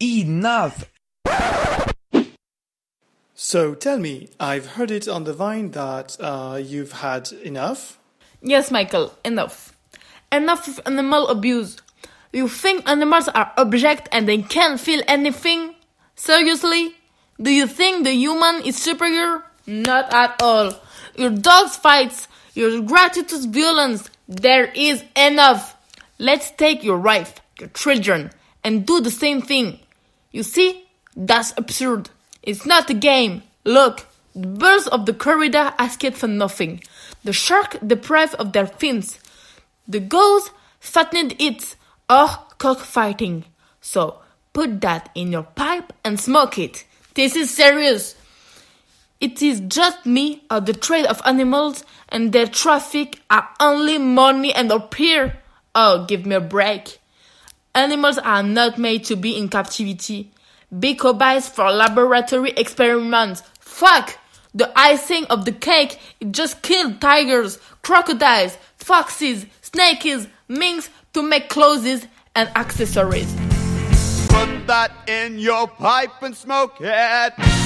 Enough! So tell me, I've heard it on the vine that uh, you've had enough? Yes, Michael, enough. Enough of animal abuse. You think animals are objects and they can't feel anything? Seriously? Do you think the human is superior? Not at all. Your dogs fights, your gratuitous violence, there is enough. Let's take your wife, your children, and do the same thing. You see? That's absurd. It's not a game. Look, the birds of the corridor escaped for nothing. The shark deprived of their fins. The gulls fattened it. Oh, cockfighting. So, put that in your pipe and smoke it. This is serious. It is just me or the trade of animals and their traffic are only money and appear. Oh, give me a break. Animals are not made to be in captivity. Be cobayes for laboratory experiments. Fuck! The icing of the cake it just killed tigers, crocodiles, foxes, snakes, minks to make clothes and accessories. Put that in your pipe and smoke it.